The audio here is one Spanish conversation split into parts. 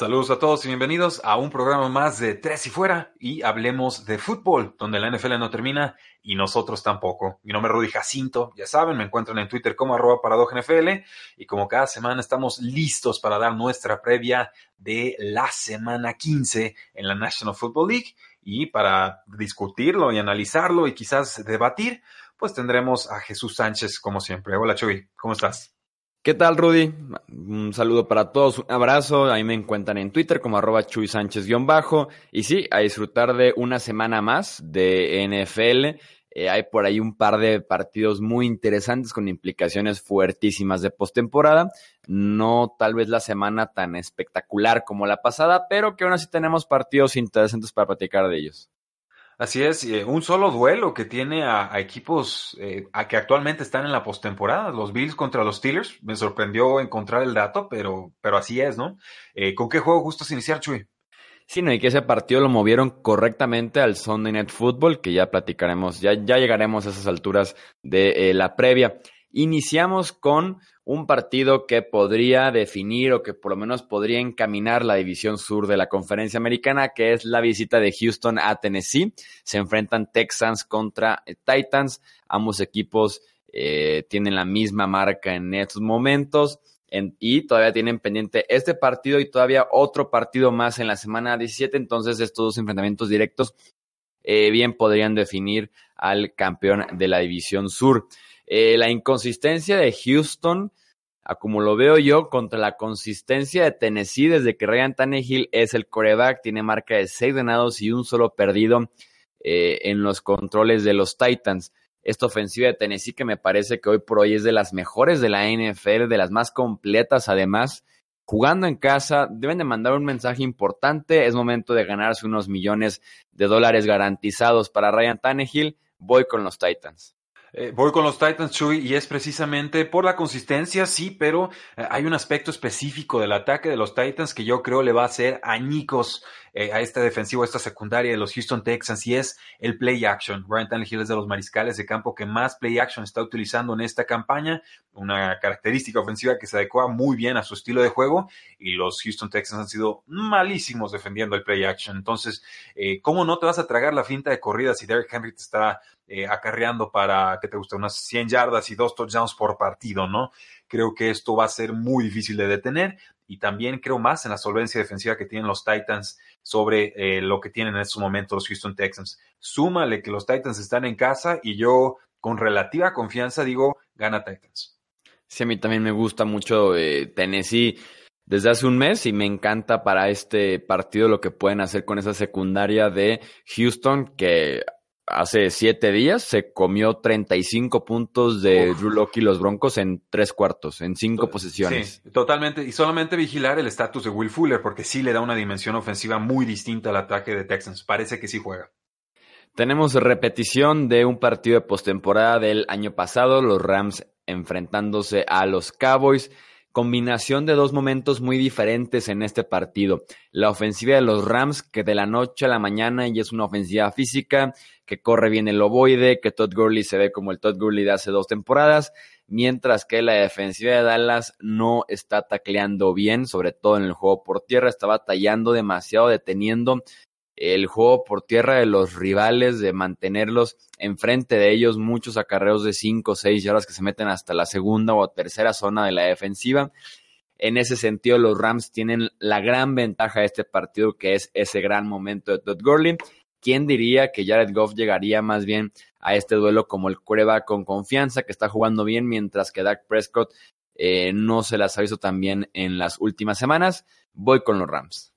Saludos a todos y bienvenidos a un programa más de Tres y Fuera y hablemos de fútbol, donde la NFL no termina y nosotros tampoco. Mi nombre es Rudy Jacinto, ya saben, me encuentran en Twitter como arroba NFL y como cada semana estamos listos para dar nuestra previa de la semana 15 en la National Football League y para discutirlo y analizarlo y quizás debatir, pues tendremos a Jesús Sánchez como siempre. Hola Chuy, ¿cómo estás? ¿Qué tal, Rudy? Un saludo para todos, un abrazo. Ahí me encuentran en Twitter como arroba Chuy Sánchez-bajo. Y sí, a disfrutar de una semana más de NFL. Eh, hay por ahí un par de partidos muy interesantes con implicaciones fuertísimas de postemporada. No tal vez la semana tan espectacular como la pasada, pero que aún así tenemos partidos interesantes para platicar de ellos. Así es, eh, un solo duelo que tiene a, equipos eh, a que actualmente están en la postemporada, los Bills contra los Steelers. Me sorprendió encontrar el dato, pero, pero así es, ¿no? Eh, ¿Con qué juego gustas iniciar, Chuy? Sí, no, y que ese partido lo movieron correctamente al Sunday Night Football, que ya platicaremos, ya, ya llegaremos a esas alturas de la previa. Iniciamos con un partido que podría definir o que por lo menos podría encaminar la división sur de la conferencia americana, que es la visita de Houston a Tennessee. Se enfrentan Texans contra eh, Titans. Ambos equipos eh, tienen la misma marca en estos momentos. y todavía tienen pendiente este partido y todavía otro partido más en la semana 17. Entonces, estos dos enfrentamientos directos eh, bien podrían definir al campeón de la división sur. la inconsistencia de Houston a como lo veo yo, contra la consistencia de Tennessee desde que Ryan Tannehill es el coreback, tiene marca de seis ganados y un solo perdido eh, en los controles de los Titans. Esta ofensiva de Tennessee que me parece que hoy por hoy es de las mejores de la NFL, de las más completas además. Jugando en casa, deben de mandar un mensaje importante. Es momento de ganarse unos millones de dólares garantizados para Ryan Tannehill. Voy con los Titans. Eh, voy con los Titans, Chuy, y es precisamente por la consistencia, sí, pero eh, hay un aspecto específico del ataque de los Titans que yo creo le va a hacer añicos eh, a este defensivo, a esta secundaria de los Houston Texans, y es el play action. Ryan Tannehill es de los mariscales de campo que más play action está utilizando en esta campaña, una característica ofensiva que se adecua muy bien a su estilo de juego, y los Houston Texans han sido malísimos defendiendo el play action. Entonces, ¿cómo no te vas a tragar la finta de corrida si Derrick Henry te está eh, acarreando para, que te guste? Unas 100 yardas y dos touchdowns por partido, ¿no? Creo que esto va a ser muy difícil de detener y también creo más en la solvencia defensiva que tienen los Titans sobre eh, lo que tienen en estos momentos los Houston Texans. Súmale que los Titans están en casa y yo con relativa confianza digo, gana Titans. Sí, a mí también me gusta mucho eh, Tennessee desde hace un mes y me encanta para este partido lo que pueden hacer con esa secundaria de Houston que hace siete días se comió 35 puntos de Drew Locke y los Broncos en tres cuartos, en cinco posiciones. Sí, totalmente. Y solamente vigilar el estatus de Will Fuller, porque sí le da una dimensión ofensiva muy distinta al ataque de Texans. Parece que sí juega. Tenemos repetición de un partido de postemporada del año pasado, los Rams enfrentándose a los Cowboys combinación de dos momentos muy diferentes en este partido. La ofensiva de los Rams, que de la noche a la mañana y es una ofensiva física, que corre bien el ovoide, que Todd Gurley se ve como el Todd Gurley de hace dos temporadas, mientras que la defensiva de Dallas no está tacleando bien, sobre todo en el juego por tierra, está batallando demasiado, deteniendo el juego por tierra de los rivales, de mantenerlos enfrente de ellos, muchos acarreos de 5 o 6 yardas que se meten hasta la segunda o tercera zona de la defensiva. En ese sentido, los Rams tienen la gran ventaja de este partido, que es ese gran momento de Todd Gurley. ¿Quién diría que Jared Goff llegaría más bien a este duelo como el cueva con confianza, que está jugando bien, mientras que Dak Prescott eh, no se las ha visto tan bien en las últimas semanas? Voy con los Rams.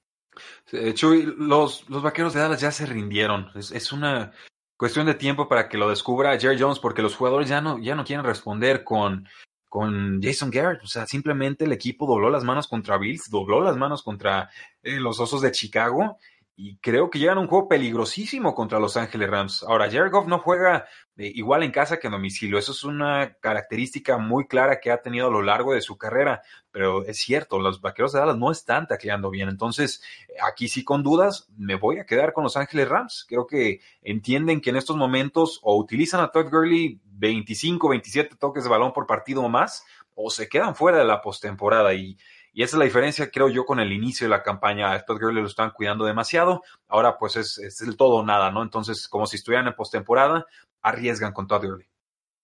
Chuy, los, los vaqueros de Dallas ya se rindieron. Es, una, cuestión de tiempo para que lo descubra Jerry Jones, porque los jugadores ya no, ya no quieren responder con, con Jason Garrett. O sea, simplemente el equipo dobló las manos contra Bills, dobló las manos contra eh, los Osos de Chicago y creo que llegan a un juego peligrosísimo contra Los Ángeles Rams. Ahora, Jared Goff no juega eh, igual en casa que en domicilio. Eso es una característica muy clara que ha tenido a lo largo de su carrera. Pero es cierto, los vaqueros de Dallas no están tacleando bien. Entonces, aquí sí con dudas, me voy a quedar con Los Ángeles Rams. Creo que entienden que en estos momentos o utilizan a Todd Gurley 25, 27 toques de balón por partido o más, o se quedan fuera de la postemporada. Y y esa es la diferencia, creo yo, con el inicio de la campaña. A Todd Gurley lo están cuidando demasiado. Ahora, pues es, el todo o nada, ¿no? Entonces, como si estuvieran en postemporada, arriesgan con Todd Gurley.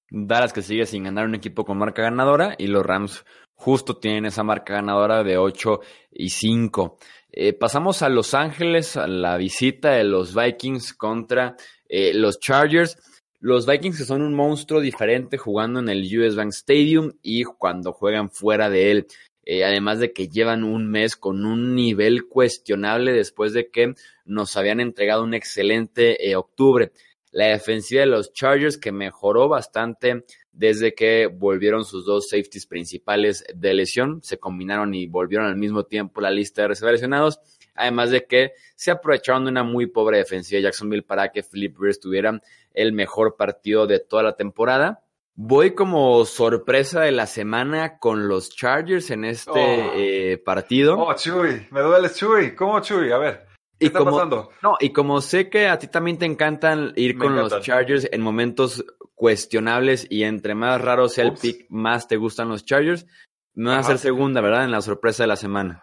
Dallas que sigue sin ganar un equipo con marca ganadora y los Rams justo tienen esa marca ganadora de 8 y 5. Eh, pasamos a Los Ángeles, a la visita de los Vikings contra eh, los Chargers. Los Vikings que son un monstruo diferente jugando en el US Bank Stadium y cuando juegan fuera de él. Eh, además de que llevan un mes con un nivel cuestionable después de que nos habían entregado un excelente eh, octubre. La defensiva de los Chargers que mejoró bastante desde que volvieron sus dos safeties principales de lesión, se combinaron y volvieron al mismo tiempo la lista de reservas además de que se aprovecharon de una muy pobre defensiva de Jacksonville para que Philip Rivers tuviera el mejor partido de toda la temporada Voy como sorpresa de la semana con los Chargers en este oh. eh, partido. Oh, Chuy, me duele Chuy. ¿Cómo Chuy? A ver. ¿Qué está pasando? No, y como sé que a ti también te encantan ir con los Chargers en momentos cuestionables y entre más raro sea el pick, más te gustan los Chargers, me va a hacer segunda, ¿verdad? En la sorpresa de la semana.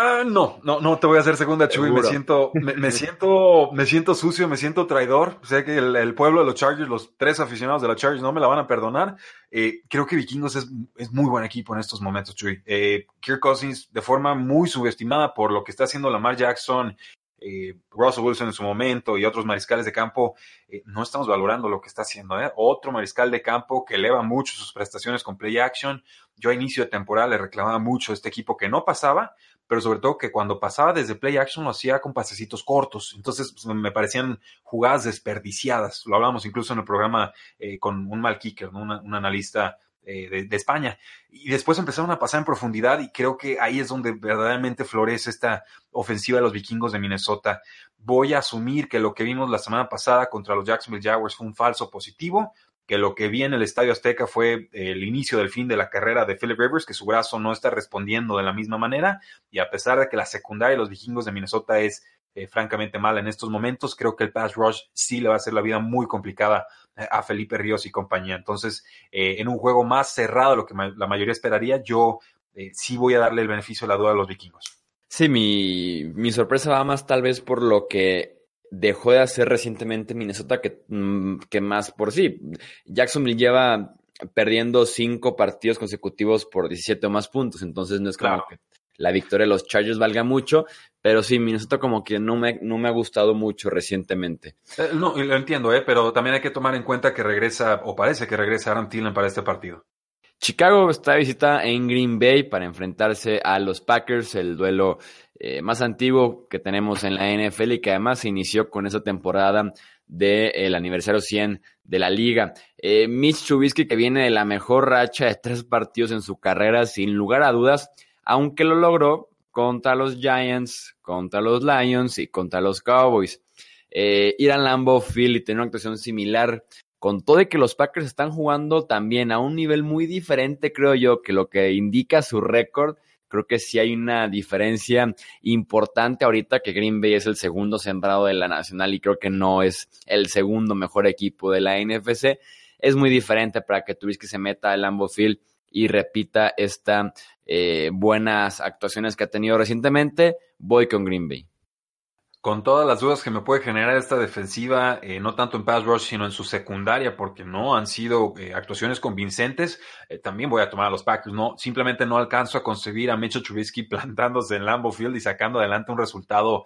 Ah, no, no, no te voy a hacer segunda, Chuy. Me siento, me, siento, me siento sucio, me siento traidor. Sé que el, pueblo de los Chargers, los tres aficionados de los Chargers, no me la van a perdonar. Eh, creo que Vikingos es, es, muy buen equipo en estos momentos, Chuy. Eh, Kirk Cousins, de forma muy subestimada por lo que está haciendo Lamar Jackson eh, Russell Wilson en su momento y otros mariscales de campo, eh, no estamos valorando lo que está haciendo. ¿eh? Otro mariscal de campo que eleva mucho sus prestaciones con play action. Yo a inicio de temporada le reclamaba mucho a este equipo que no pasaba, pero sobre todo que cuando pasaba desde play action lo hacía con pasecitos cortos. Entonces pues, me parecían jugadas desperdiciadas. Lo hablamos incluso en el programa eh, con un mal kicker, un analista eh, de, España. Y después empezaron a pasar en profundidad y creo que ahí es donde verdaderamente florece esta ofensiva de los vikingos de Minnesota. Voy a asumir que lo que vimos la semana pasada contra los Jacksonville Jaguars fue un falso positivo, que lo que vi en el Estadio Azteca fue el inicio del fin de la carrera de Philip Rivers, que su brazo no está respondiendo de la misma manera, y a pesar de que la secundaria de los vikingos de Minnesota es eh, francamente mala en estos momentos, creo que el pass rush sí le va a hacer la vida muy complicada a Felipe Ríos y compañía. Entonces, eh, en un juego más cerrado, lo que la mayoría esperaría, yo eh, sí voy a darle el beneficio de la duda a los vikingos. Sí, mi, mi sorpresa va más tal vez por lo que dejó de hacer recientemente Minnesota que, mm, que más por sí. Jacksonville lleva perdiendo cinco partidos consecutivos por 17 o más puntos, entonces no es como que la victoria de los Chargers valga mucho, pero sí, Minnesota como que no me, no me ha gustado mucho recientemente. Eh, no, lo entiendo, eh, pero también hay que tomar en cuenta que regresa, o parece que regresa Aaron Thielen para este partido. Chicago está de visita en Green Bay para enfrentarse a los Packers, el duelo eh, más antiguo que tenemos en la NFL y que además se inició con esa temporada del aniversario 100 de la liga. Eh, Mitch Trubisky que viene de la mejor racha de tres partidos en su carrera, sin lugar a dudas, aunque lo logró contra los Giants, contra los Lions y contra los Cowboys. Eh, ir a Lambeau Field y una actuación similar, con todo de que los Packers están jugando también a un nivel muy diferente, creo yo, que lo que indica su récord. Creo que sí hay una diferencia importante ahorita que Green Bay es el segundo sembrado de la Nacional y creo que no es el segundo mejor equipo de la NFC. Es muy diferente para que que se meta al Lambeau Field y repita estas eh, buenas actuaciones que ha tenido recientemente, voy con Green Bay con todas las dudas que me puede generar esta defensiva, eh, no tanto en pass rush, sino en su secundaria, porque no han sido eh, actuaciones convincentes, eh, también voy a tomar a los Packers. No, simplemente no alcanzo a concebir a Mitchell Trubisky plantándose en Lambeau Field y sacando adelante un resultado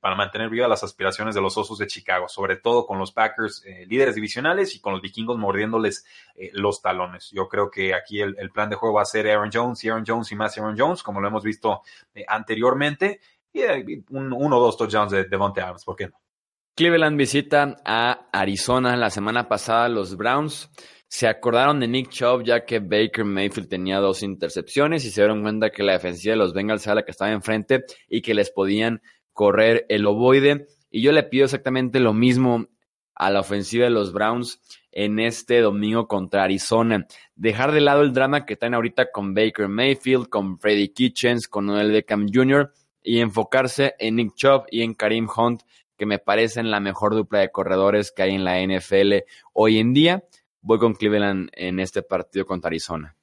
para mantener viva las aspiraciones de los Osos de Chicago, sobre todo con los Packers líderes divisionales y con los vikingos mordiéndoles los talones. Yo creo que aquí el, el, plan de juego va a ser Aaron Jones y Aaron Jones y más Aaron Jones, como lo hemos visto anteriormente y un, uno o dos touchdowns de Devontae Adams, ¿por qué no? Cleveland visita a Arizona la semana pasada. Los Browns se acordaron de Nick Chubb ya que Baker Mayfield tenía dos intercepciones y se dieron cuenta que la defensiva de los Bengals era la que estaba enfrente y que les podían correr el ovoide. Y yo le pido exactamente lo mismo a la ofensiva de los Browns en este domingo contra Arizona. Dejar de lado el drama que están ahorita con Baker Mayfield, con Freddie Kitchens, con Noel Beckham Jr. y enfocarse en Nick Chubb y en Karim Hunt, que me parecen la mejor dupla de corredores que hay en la NFL hoy en día. Voy con Cleveland en este partido contra Arizona.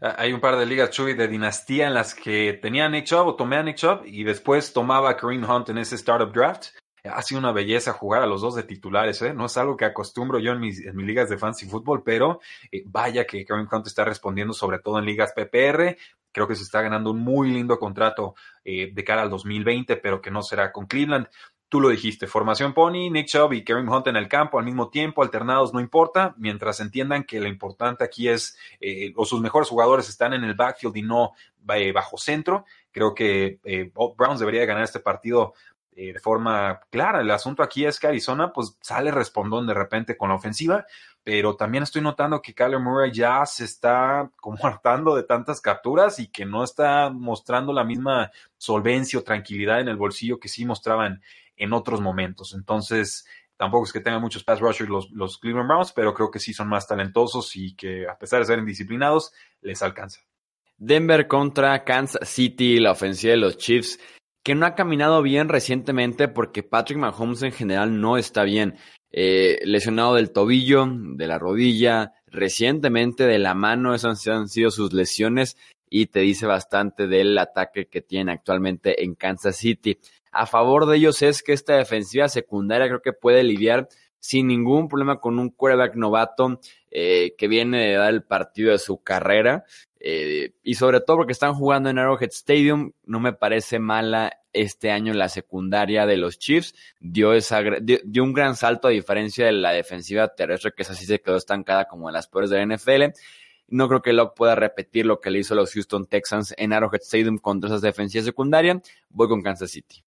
Ah, hay un par de ligas, Chuy, de dinastía en las que tenía a Nick Chubb o tomé a Nick Chubb y después tomaba a Kareem Hunt en ese startup draft. Ha sido una belleza jugar a los dos de titulares, ¿eh? No es algo que acostumbro yo en mis, ligas de fantasy fútbol, pero eh, vaya que Kareem Hunt está respondiendo sobre todo en ligas PPR. Creo que se está ganando un muy lindo contrato eh, de cara al 2020, pero que no será con Cleveland. Tú lo dijiste, formación Pony, Nick Chubb y Kareem Hunt en el campo al mismo tiempo, alternados, no importa, mientras entiendan que lo importante aquí es, eh, o sus mejores jugadores están en el backfield y no eh, bajo centro. Creo que eh, Browns debería ganar este partido de forma clara. El asunto aquí es que Arizona pues sale respondón de repente con la ofensiva, pero también estoy notando que Kyler Murray ya se está como hartando de tantas capturas y que no está mostrando la misma solvencia o tranquilidad en el bolsillo que sí mostraban en otros momentos. Entonces, tampoco es que tengan muchos pass rushers los, los Cleveland Browns, pero creo que sí son más talentosos y que a pesar de ser indisciplinados, les alcanza. Denver contra Kansas City, la ofensiva de los Chiefs, que no ha caminado bien recientemente porque Patrick Mahomes en general no está bien. Eh, lesionado del tobillo, de la rodilla, recientemente de la mano, esas han sido sus lesiones y te dice bastante del ataque que tiene actualmente en Kansas City a favor de ellos es que esta defensiva secundaria creo que puede lidiar sin ningún problema con un quarterback novato eh, que viene de dar el partido de su carrera. Eh, y sobre todo porque están jugando en Arrowhead Stadium, no me parece mala este año la secundaria de los Chiefs. Dio, esa, dio, un gran salto a diferencia de la defensiva terrestre, que es así se quedó estancada como en las peores de la NFL. No creo que Locke pueda repetir lo que le hizo a los Houston Texans en Arrowhead Stadium contra esas defensivas secundarias. Voy con Kansas City.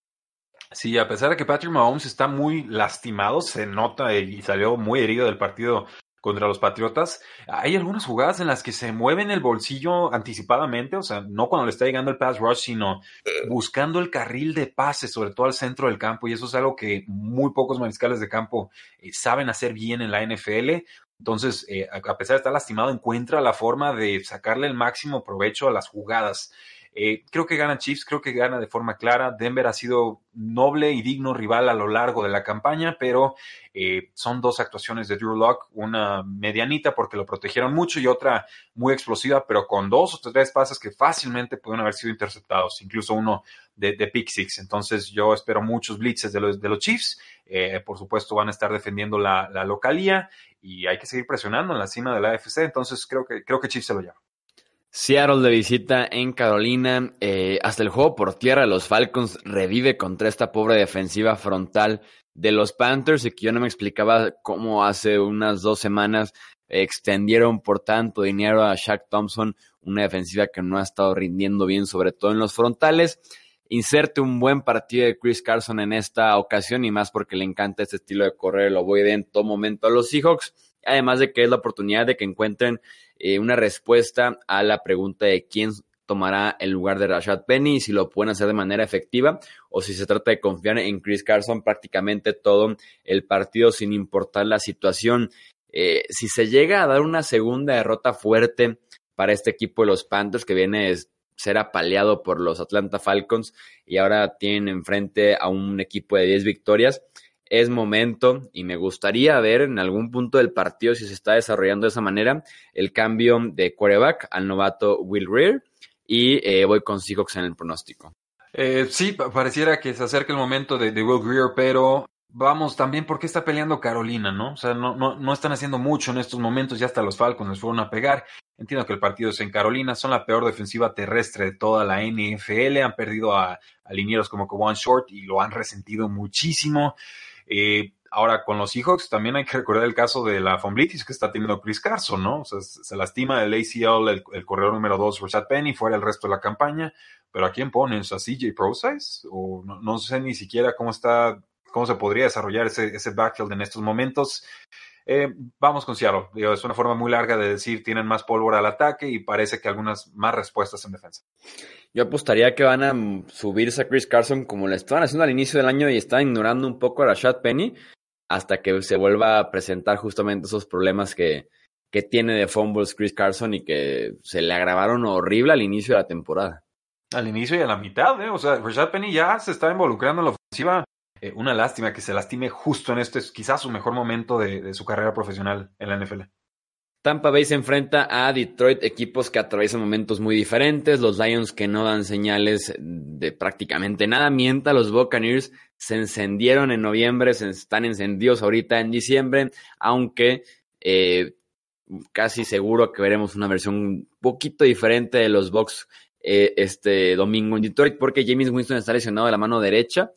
Sí, a pesar de que Patrick Mahomes está muy lastimado, se nota y salió muy herido del partido contra los Patriotas. Hay algunas jugadas en las que se mueven el bolsillo anticipadamente, o sea, no cuando le está llegando el pass rush, sino buscando el carril de pase, sobre todo al centro del campo, y eso es algo que muy pocos mariscales de campo eh, saben hacer bien en la NFL. Entonces, eh, a pesar de estar lastimado, encuentra la forma de sacarle el máximo provecho a las jugadas. Eh, creo que gana Chiefs, creo que gana de forma clara. Denver ha sido noble y digno rival a lo largo de la campaña, pero eh, son dos actuaciones de Drew Lock, una medianita porque lo protegieron mucho y otra muy explosiva, pero con dos o tres pases que fácilmente pueden haber sido interceptados, incluso uno de, de pick six. Entonces yo espero muchos blitzes de los, de los Chiefs. Eh, por supuesto van a estar defendiendo la, la localía y hay que seguir presionando en la cima de la AFC. Entonces creo que, creo que Chiefs se lo lleva. Seattle de visita en Carolina. Eh, hasta el juego por tierra, los Falcons revive contra esta pobre defensiva frontal de los Panthers y que yo no me explicaba cómo hace unas dos semanas extendieron por tanto dinero a Shaq Thompson, una defensiva que no ha estado rindiendo bien, sobre todo en los frontales. Inserte un buen partido de Chris Carson en esta ocasión y más porque le encanta este estilo de correr, lo voy de en todo momento a los Seahawks. Además de que es la oportunidad de que encuentren eh, una respuesta a la pregunta de quién tomará el lugar de Rashad Penny y si lo pueden hacer de manera efectiva o si se trata de confiar en Chris Carson prácticamente todo el partido sin importar la situación. Eh, si se llega a dar una segunda derrota fuerte para este equipo de los Panthers que viene a ser apaleado por los Atlanta Falcons y ahora tienen enfrente a un equipo de 10 victorias, es momento y me gustaría ver en algún punto del partido si se está desarrollando de esa manera el cambio de quarterback al novato Will Rear y eh, voy con Seahawks en el pronóstico. Eh, sí, pareciera que se acerca el momento de, Will Greer, pero vamos, también porque está peleando Carolina, ¿no? O sea, no, no, no están haciendo mucho en estos momentos, ya hasta los Falcons les fueron a pegar. Entiendo que el partido es en Carolina, son la peor defensiva terrestre de toda la NFL, han perdido a, a linieros como One Short y lo han resentido muchísimo. Eh, ahora, con los Seahawks también hay que recordar el caso de la fomblitis que está teniendo Chris Carson, ¿no? O sea, se lastima el ACL, el, corredor número 2, Rashad Penny, fuera el resto de la campaña. Pero ¿a quién pones? ¿A CJ Process? O no, sé ni siquiera cómo está cómo se podría desarrollar ese, ese backfield en estos momentos. Eh, vamos con Seattle. es una forma muy larga de decir tienen más pólvora al ataque y parece que algunas más respuestas en defensa. Yo apostaría que van a subirse a Chris Carson como lo estaban haciendo al inicio del año y estaban ignorando un poco a Rashad Penny hasta que se vuelva a presentar justamente esos problemas que, que tiene de fumbles Chris Carson y que se le agravaron horrible al inicio de la temporada. Al inicio y a la mitad, ¿eh? O sea, Rashad Penny ya se está involucrando en la ofensiva eh, una lástima que se lastime justo en este, quizás su mejor momento de, su carrera profesional en la NFL. Tampa Bay se enfrenta a Detroit, equipos que atraviesan momentos muy diferentes, los Lions que no dan señales de prácticamente nada, mientras los Buccaneers se encendieron en noviembre, se están encendidos ahorita en diciembre, aunque eh, casi seguro que veremos una versión un poquito diferente de los Bucks eh, este domingo en Detroit, porque James Winston está lesionado de la mano derecha,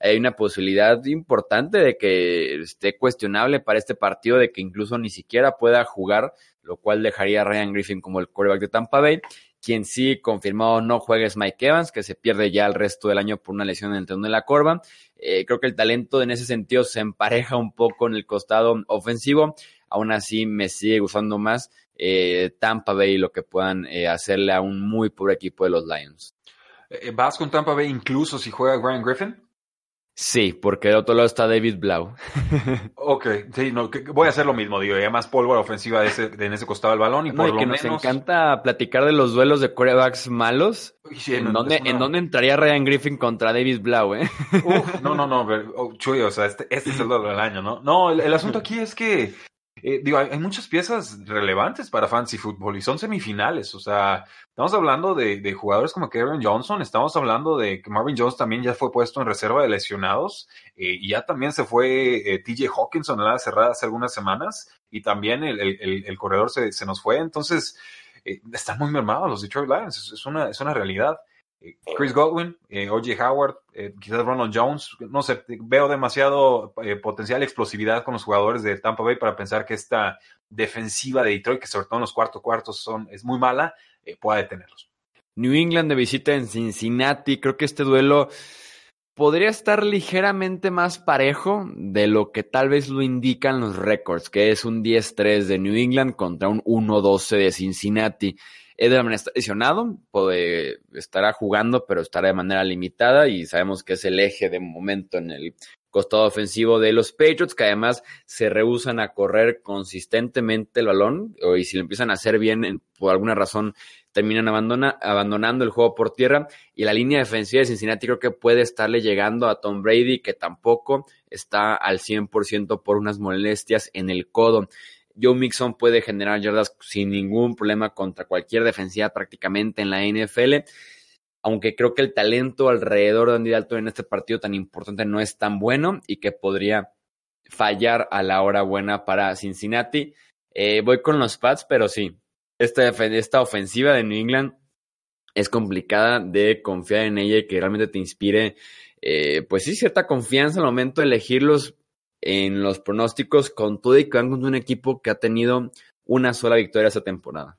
hay una posibilidad importante de que esté cuestionable para este partido, de que incluso ni siquiera pueda jugar, lo cual dejaría a Ryan Griffin como el quarterback de Tampa Bay. Quien sí confirmado no juega es Mike Evans, que se pierde ya el resto del año por una lesión en el tendón de la corva. Eh, creo que el talento en ese sentido se empareja un poco en el costado ofensivo. Aún así, me sigue gustando más eh, Tampa Bay y lo que puedan eh, hacerle a un muy pobre equipo de los Lions. ¿Vas con Tampa Bay incluso si juega Ryan Griffin? Sí, porque de otro lado está David Blau. ok, sí, no, voy a hacer lo mismo, digo, ya más pólvora ofensiva de ese, en ese costado del balón y por lo que nos encanta platicar de los duelos de corebacks malos. ¿En, dónde, ¿En, dónde, entraría Ryan Griffin contra David Blau, eh? no, no, no, oh, Chuy, o sea, este, este, es el duelo del año, ¿no? No, el asunto aquí es que eh, digo, hay, muchas piezas relevantes para fantasy fútbol y son semifinales. O sea, estamos hablando de, jugadores como Kevin Johnson, estamos hablando de que Marvin Jones también ya fue puesto en reserva de lesionados eh, y ya también se fue eh, TJ Hawkinson en la cerrada hace algunas semanas y también el, corredor se, se, nos fue. Entonces, están muy mermados los Detroit Lions, es, una, es una realidad. Chris Godwin, eh, O.J. Howard, eh, quizás Ronald Jones, no sé, veo demasiado eh, potencial explosividad con los jugadores de Tampa Bay para pensar que esta defensiva de Detroit, que sobre todo en los cuartos cuartos son, es muy mala, pueda detenerlos. New England de visita en Cincinnati, creo que este duelo podría estar ligeramente más parejo de lo que tal vez lo indican los récords, que es un 10-3 de New England contra un 1-12 de Cincinnati. Edelman está lesionado, puede, estará jugando, pero estará de manera limitada y sabemos que es el eje de momento en el costado ofensivo de los Patriots, que además se rehusan a correr consistentemente el balón, y si lo empiezan a hacer bien, por alguna razón terminan abandonando el juego por tierra, y la línea defensiva de Cincinnati creo que puede estarle llegando a Tom Brady, que tampoco está al 100% por unas molestias en el codo. Joe Mixon puede generar yardas sin ningún problema contra cualquier defensiva prácticamente en la NFL. Aunque creo que el talento alrededor de Andy Dalton en este partido tan importante no es tan bueno y que podría fallar a la hora buena para Cincinnati. Eh, voy con los Pats, pero sí, esta, esta ofensiva de New England es complicada de confiar en ella y que realmente te inspire, eh, pues sí, cierta confianza al momento de elegirlos en los pronósticos con todo y que van con un equipo que ha tenido una sola victoria esta temporada.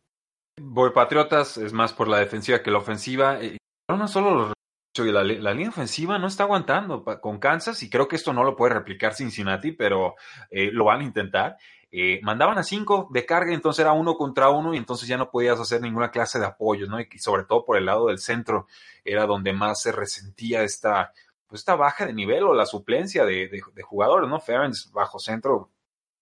Voy Patriotas, es más por la defensiva que la ofensiva. Eh, no solo la, línea ofensiva no está aguantando con Kansas y creo que esto no lo puede replicar Cincinnati, pero eh, lo van a intentar. Eh, mandaban a cinco de carga, entonces era uno contra uno y entonces ya no podías hacer ninguna clase de apoyo, ¿no? Y sobre todo por el lado del centro era donde más se resentía esta pues esta baja de nivel o la suplencia de, jugadores, ¿no? Ferens bajo centro,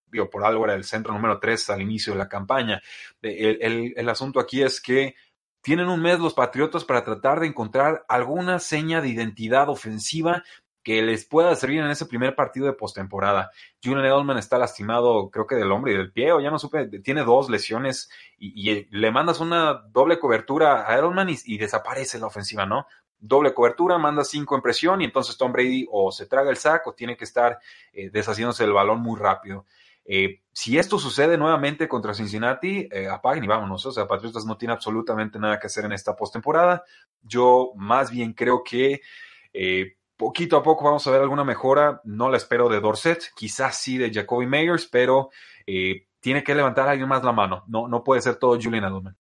digo, por algo era el centro número 3 al inicio de la campaña. El, asunto aquí es que tienen un mes los Patriotas para tratar de encontrar alguna seña de identidad ofensiva que les pueda servir en ese primer partido de postemporada. Julian Edelman está lastimado, creo que del hombro y del pie, o ya no supe, tiene dos lesiones y, le mandas una doble cobertura a Edelman y, desaparece la ofensiva, ¿no? doble cobertura, manda cinco en presión y entonces Tom Brady o se traga el saco tiene que estar eh, deshaciéndose del balón muy rápido. Eh, si esto sucede nuevamente contra Cincinnati, eh, apaguen y vámonos. O sea, Patriotas no tiene absolutamente nada que hacer en esta postemporada. Yo más bien creo que poquito a poco vamos a ver alguna mejora. No la espero de Dorset, quizás sí de Jacoby Meyers, pero tiene que levantar a alguien más la mano. No, no puede ser todo Julian Edelman.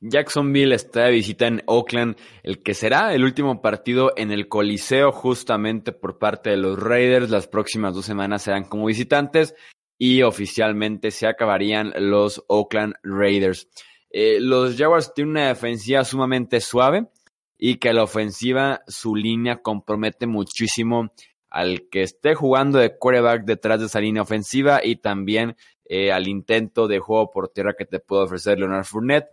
Jacksonville está de visita en Oakland, el que será el último partido en el Coliseo justamente por parte de los Raiders. Las próximas dos semanas serán como visitantes y oficialmente se acabarían los Oakland Raiders. Eh, los Jaguars tienen una defensiva sumamente suave y que la ofensiva, su línea compromete muchísimo al que esté jugando de quarterback detrás de esa línea ofensiva y también eh, al intento de juego por tierra que te puede ofrecer Leonard Fournette.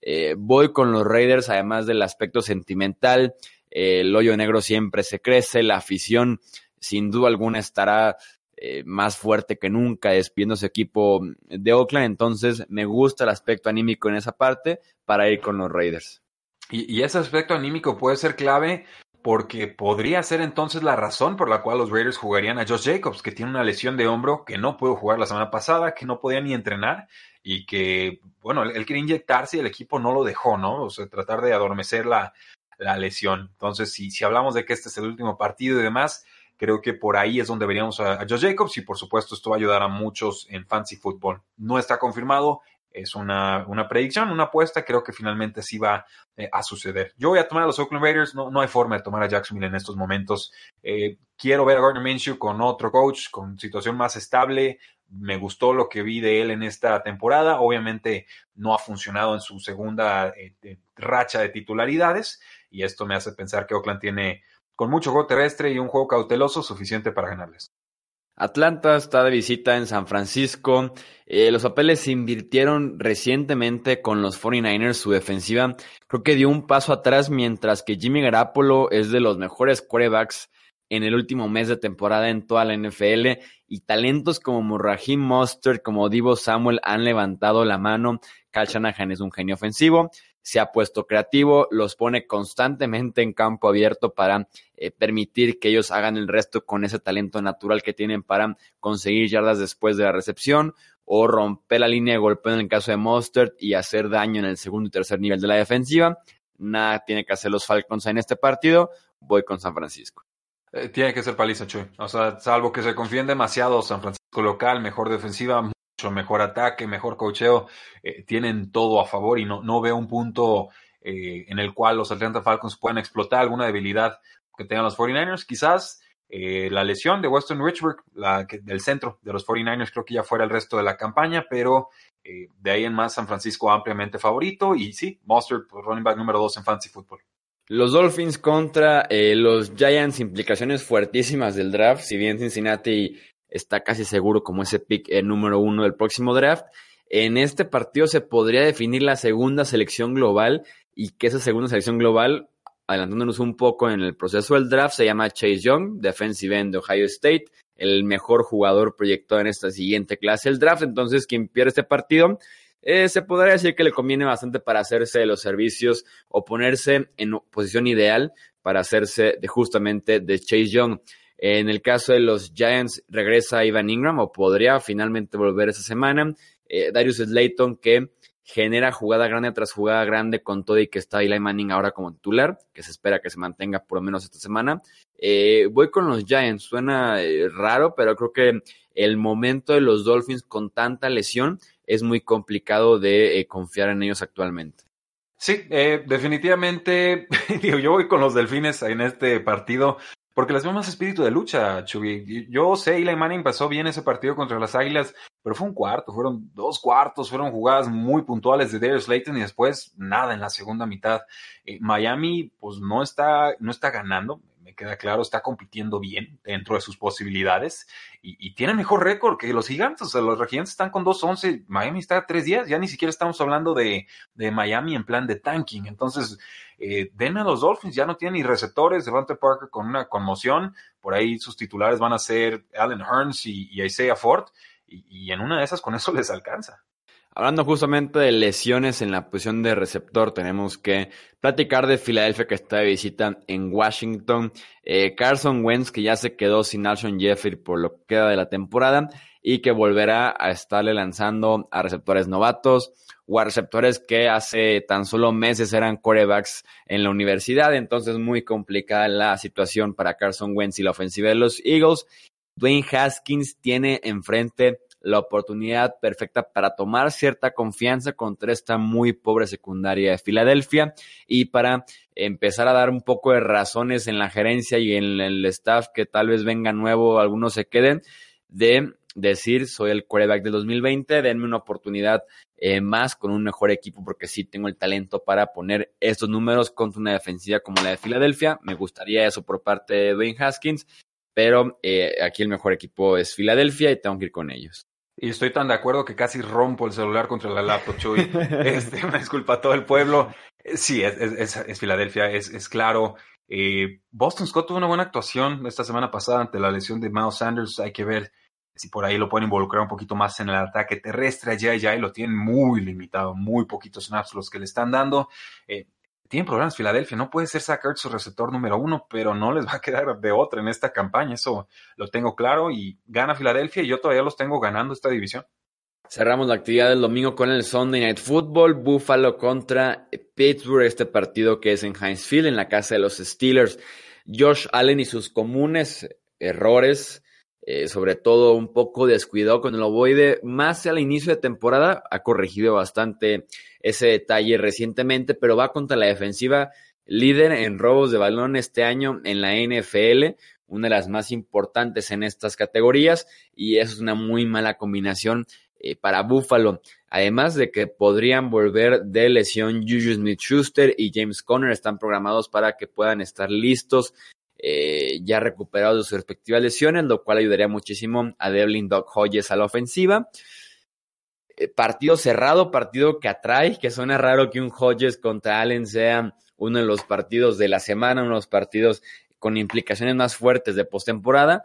Eh, voy con los Raiders, además del aspecto sentimental. el hoyo negro siempre se crece, la afición sin duda alguna estará eh, más fuerte que nunca despidiendo su equipo de Oakland. Entonces me gusta el aspecto anímico en esa parte para ir con los Raiders. Y, y ese aspecto anímico puede ser clave porque podría ser entonces la razón por la cual los Raiders jugarían a Josh Jacobs, que tiene una lesión de hombro que no pudo jugar la semana pasada, que no podía ni entrenar y que, bueno, él, quería inyectarse y el equipo no lo dejó, ¿no? O sea, tratar de adormecer la, la lesión. Entonces, si, si hablamos de que este es el último partido y demás, creo que por ahí es donde veríamos a, a Josh Jacobs y por supuesto esto va a ayudar a muchos en fancy football. No está confirmado, es una, una predicción, una apuesta, creo que finalmente sí va eh, a suceder. Yo voy a tomar a los Oakland Raiders, no, no hay forma de tomar a Jacksonville en estos momentos. Eh, quiero ver a Gardner Minshew con otro coach, con situación más estable. Me gustó lo que vi de él en esta temporada. Obviamente no ha funcionado en su segunda eh, racha de titularidades y esto me hace pensar que Oakland tiene con mucho juego terrestre y un juego cauteloso suficiente para ganarles. Atlanta está de visita en San Francisco. Eh, los papeles se invirtieron recientemente con los 49ers. Su defensiva creo que dio un paso atrás, mientras que Jimmy Garapolo es de los mejores quarterbacks en el último mes de temporada en toda la NFL. Y talentos como Raheem Mostert, como Divo Samuel han levantado la mano. Cal Shanahan es un genio ofensivo se ha puesto creativo, los pone constantemente en campo abierto para eh, permitir que ellos hagan el resto con ese talento natural que tienen para conseguir yardas después de la recepción o romper la línea de golpeo en el caso de Mostert y hacer daño en el segundo y tercer nivel de la defensiva. Nada tiene que hacer los Falcons en este partido. Voy con San Francisco. Eh, tiene que ser paliza, Chuy. O sea, salvo que se confíen demasiado San Francisco local, mejor defensiva, mejor ataque, mejor cocheo, eh, tienen todo a favor y no, no veo un punto eh, en el cual los Atlanta Falcons puedan explotar alguna debilidad que tengan los 49ers. Quizás eh, la lesión de Weston Richburg, del centro de los 49ers, creo que ya fuera el resto de la campaña, pero de ahí en más San Francisco ampliamente favorito y sí, Monster, pues, running back número 2 en fantasy football. Los Dolphins contra los Giants, implicaciones fuertísimas del draft. Si bien Cincinnati está casi seguro como ese pick eh, número uno del próximo draft. En este partido se podría definir la segunda selección global y que esa segunda selección global, adelantándonos un poco en el proceso del draft, se llama Chase Young, defensive end de Ohio State, el mejor jugador proyectado en esta siguiente clase del draft. Entonces, quien pierde este partido, eh, se podría decir que le conviene bastante para hacerse de los servicios o ponerse en posición ideal para hacerse de justamente de Chase Young. En el caso de los Giants, regresa Ivan Ingram o podría finalmente volver esa semana. Eh, Darius Slayton, que genera jugada grande tras jugada grande con todo y que está Eli Manning ahora como titular, que se espera que se mantenga por lo menos esta semana. Eh, voy con los Giants, suena eh, raro, pero creo que el momento de los Dolphins con tanta lesión es muy complicado de confiar en ellos actualmente. Sí, definitivamente, digo, yo voy con los Delfines en este partido. Porque les veo más espíritu de lucha, Chubi. Yo sé, Eli Manning pasó bien ese partido contra las Águilas, pero fue un cuarto, fueron dos cuartos, fueron jugadas muy puntuales de Darius Slayton y después nada en la segunda mitad. Eh, Miami, pues no está, no está ganando queda claro, está compitiendo bien dentro de sus posibilidades y, tiene mejor récord que los gigantes. O sea, los gigantes están con 2-11, Miami está a 3 días, ya ni siquiera estamos hablando de, Miami en plan de tanking. Entonces, eh, a los Dolphins, ya no tienen ni receptores, Devante Parker con una conmoción, por ahí sus titulares van a ser Allen Hearns y, Isaiah Ford, y, y en una de esas con eso les alcanza. Hablando justamente de lesiones en la posición de receptor, tenemos que platicar de Filadelfia que está de visita en Washington. Eh, Carson Wentz que ya se quedó sin Alshon Jeffrey por lo que queda de la temporada y que volverá a estarle lanzando a receptores novatos o a receptores que hace tan solo meses eran corebacks en la universidad. Entonces muy complicada la situación para Carson Wentz y la ofensiva de los Eagles. Dwayne Haskins tiene enfrente la oportunidad perfecta para tomar cierta confianza contra esta muy pobre secundaria de Filadelfia y para empezar a dar un poco de razones en la gerencia y en el staff que tal vez venga nuevo, algunos se queden, de decir soy el quarterback del 2020, denme una oportunidad eh, más con un mejor equipo porque sí tengo el talento para poner estos números contra una defensiva como la de Filadelfia. Me gustaría eso por parte de Dwayne Haskins, pero eh, aquí el mejor equipo es Filadelfia y tengo que ir con ellos. Y estoy tan de acuerdo que casi rompo el celular contra la laptop, Chuy. Este, una disculpa a todo el pueblo. Sí, es, es, es Filadelfia, es, es claro. Eh, Boston Scott tuvo una buena actuación esta semana pasada ante la lesión de Miles Sanders. Hay que ver si por ahí lo pueden involucrar un poquito más en el ataque terrestre. Allá ya lo tienen muy limitado, muy poquitos snaps los que le están dando. Eh, tienen problemas Filadelfia, no puede ser Zach su receptor número uno, pero no les va a quedar de otra en esta campaña, eso lo tengo claro y gana Filadelfia y yo todavía los tengo ganando esta división. Cerramos la actividad del domingo con el Sunday Night Football, Buffalo contra Pittsburgh, este partido que es en Heinz Field, en la casa de los Steelers. Josh Allen y sus comunes errores eh, sobre todo un poco descuidado con el ovoide, más al inicio de temporada, ha corregido bastante ese detalle recientemente, pero va contra la defensiva líder en robos de balón este año en la NFL, una de las más importantes en estas categorías, y es una muy mala combinación eh, para Buffalo. Además de que podrían volver de lesión Juju Smith Schuster y James Conner están programados para que puedan estar listos eh, ya recuperado de sus respectivas lesiones, lo cual ayudaría muchísimo a Devlin Doc Hodges a la ofensiva. Eh, partido cerrado, partido que atrae, que suena raro que un Hodges contra Allen sea uno de los partidos de la semana, uno de los partidos con implicaciones más fuertes de postemporada.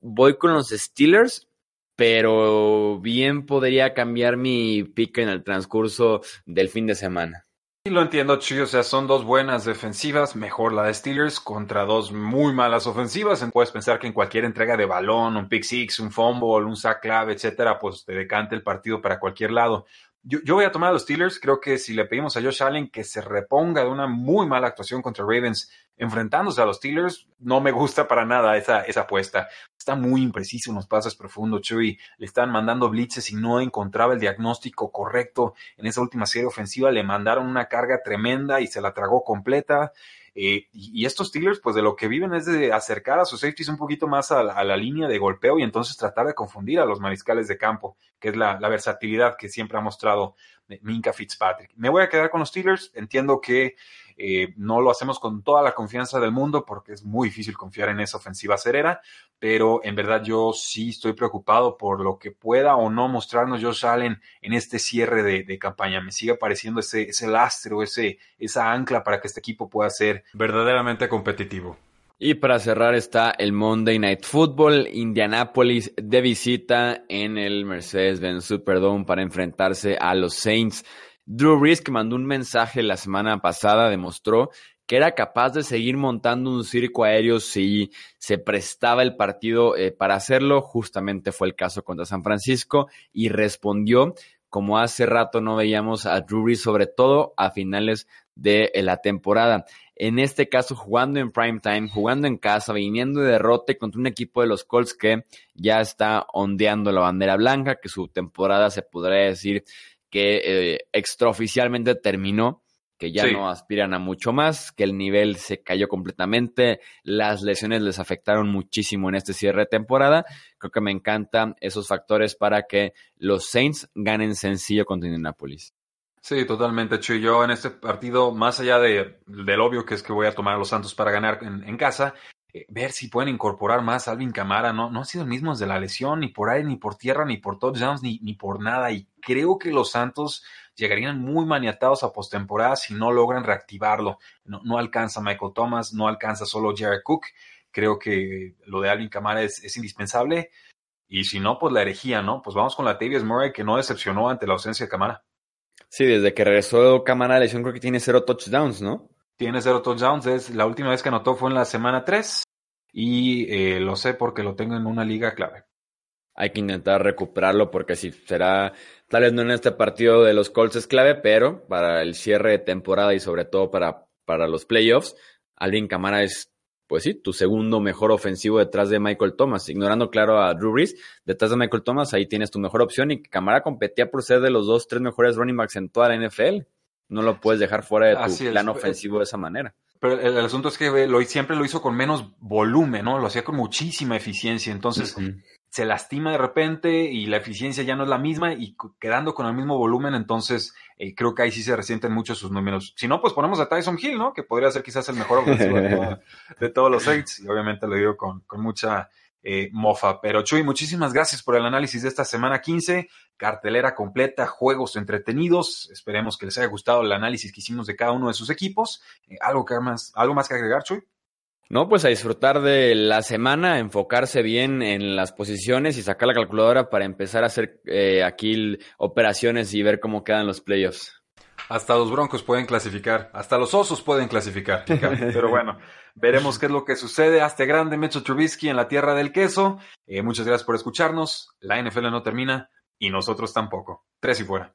Voy con los Steelers, pero bien podría cambiar mi pick en el transcurso del fin de semana. Sí, lo entiendo, Chuy. O sea, son dos buenas defensivas, mejor la de Steelers, contra dos muy malas ofensivas. Puedes pensar que en cualquier entrega de balón, un pick six, un fumble, un sack clave, etcétera, pues te decante el partido para cualquier lado. Yo, yo, voy a tomar a los Steelers. Creo que si le pedimos a Josh Allen que se reponga de una muy mala actuación contra Ravens enfrentándose a los Steelers, no me gusta para nada esa, esa apuesta. Está muy impreciso en los pases profundos, Chuy. Le están mandando blitzes y no encontraba el diagnóstico correcto en esa última serie ofensiva. Le mandaron una carga tremenda y se la tragó completa. Eh, y, estos Steelers, pues de lo que viven es de acercar a sus safeties un poquito más a la, línea de golpeo y entonces tratar de confundir a los mariscales de campo, que es la, la versatilidad que siempre ha mostrado Minka Fitzpatrick. Me voy a quedar con los Steelers. Entiendo que eh, no lo hacemos con toda la confianza del mundo porque es muy difícil confiar en esa ofensiva cerera, pero en verdad yo sí estoy preocupado por lo que pueda o no mostrarnos Josh Allen en este cierre de, campaña. Me sigue pareciendo ese, ese lastre o ese, esa ancla para que este equipo pueda ser verdaderamente competitivo. Y para cerrar está el Monday Night Football, Indianapolis de visita en el Mercedes-Benz Superdome para enfrentarse a los Saints. Drew Brees, que mandó un mensaje la semana pasada, demostró que era capaz de seguir montando un circo aéreo si se prestaba el partido eh, para hacerlo. Justamente fue el caso contra San Francisco y respondió como hace rato no veíamos a Drew Brees, sobre todo a finales de eh, la temporada. En este caso, jugando en prime time, jugando en casa, viniendo de derrote contra un equipo de los Colts que ya está ondeando la bandera blanca, que su temporada se podría decir que eh, extraoficialmente terminó, que ya no aspiran a mucho más, que el nivel se cayó completamente, las lesiones les afectaron muchísimo en este cierre de temporada. Creo que me encantan esos factores para que los Saints ganen sencillo contra Indianapolis. Sí, totalmente, Chuy. Yo en este partido, más allá de, del obvio que es que voy a tomar a los Santos para ganar en casa, eh, ver si pueden incorporar más a Alvin Camara. No, no ha sido el mismo desde la lesión, ni por ahí, ni por tierra, ni por touchdowns, ni, ni por nada. Y creo que los Santos llegarían muy maniatados a postemporada si no logran reactivarlo. No, no alcanza Michael Thomas, no alcanza solo Jared Cook. Creo que lo de Alvin Camara es, es indispensable. Y si no, pues la herejía, ¿no? Pues vamos con la Tavius Murray que no decepcionó ante la ausencia de Camara. Sí, desde que regresó Camara de lesión creo que tiene cero touchdowns, ¿no? Tiene cero touchdowns. Es, la última vez que anotó fue en la semana 3 y eh, lo sé porque lo tengo en una liga clave. Hay que intentar recuperarlo porque si será, tal vez no en este partido de los Colts es clave, pero para el cierre de temporada y sobre todo para, para los playoffs, Alvin Camara es pues sí, tu segundo mejor ofensivo detrás de Michael Thomas. Ignorando, claro, a Drew Brees, detrás de Michael Thomas, ahí tienes tu mejor opción. Y Camara competía por ser de los dos, tres mejores running backs en toda la NFL. No lo puedes dejar fuera de tu plan ofensivo de esa manera. Pero el, asunto es que lo, siempre lo hizo con menos volumen, ¿no? Lo hacía con muchísima eficiencia. Entonces, se lastima de repente y la eficiencia ya no es la misma y quedando con el mismo volumen, entonces eh, creo que ahí sí se resienten mucho sus números. Si no, pues ponemos a Tyson Hill, ¿no? Que podría ser quizás el mejor ofensivo de, todos los Saints y obviamente lo digo con, con mucha eh, mofa. Pero Chuy, muchísimas gracias por el análisis de esta semana 15, cartelera completa, juegos entretenidos. Esperemos que les haya gustado el análisis que hicimos de cada uno de sus equipos. Eh, ¿algo, que más, ¿Algo más que agregar, Chuy? No, pues a disfrutar de la semana, enfocarse bien en las posiciones y sacar la calculadora para empezar a hacer eh, aquí operaciones y ver cómo quedan los playoffs. Hasta los Broncos pueden clasificar, hasta los Osos pueden clasificar. Pero bueno, veremos qué es lo que sucede. Hasta grande Metro Trubisky en la tierra del queso. Eh, muchas gracias por escucharnos. La NFL no termina y nosotros tampoco. Tres y fuera.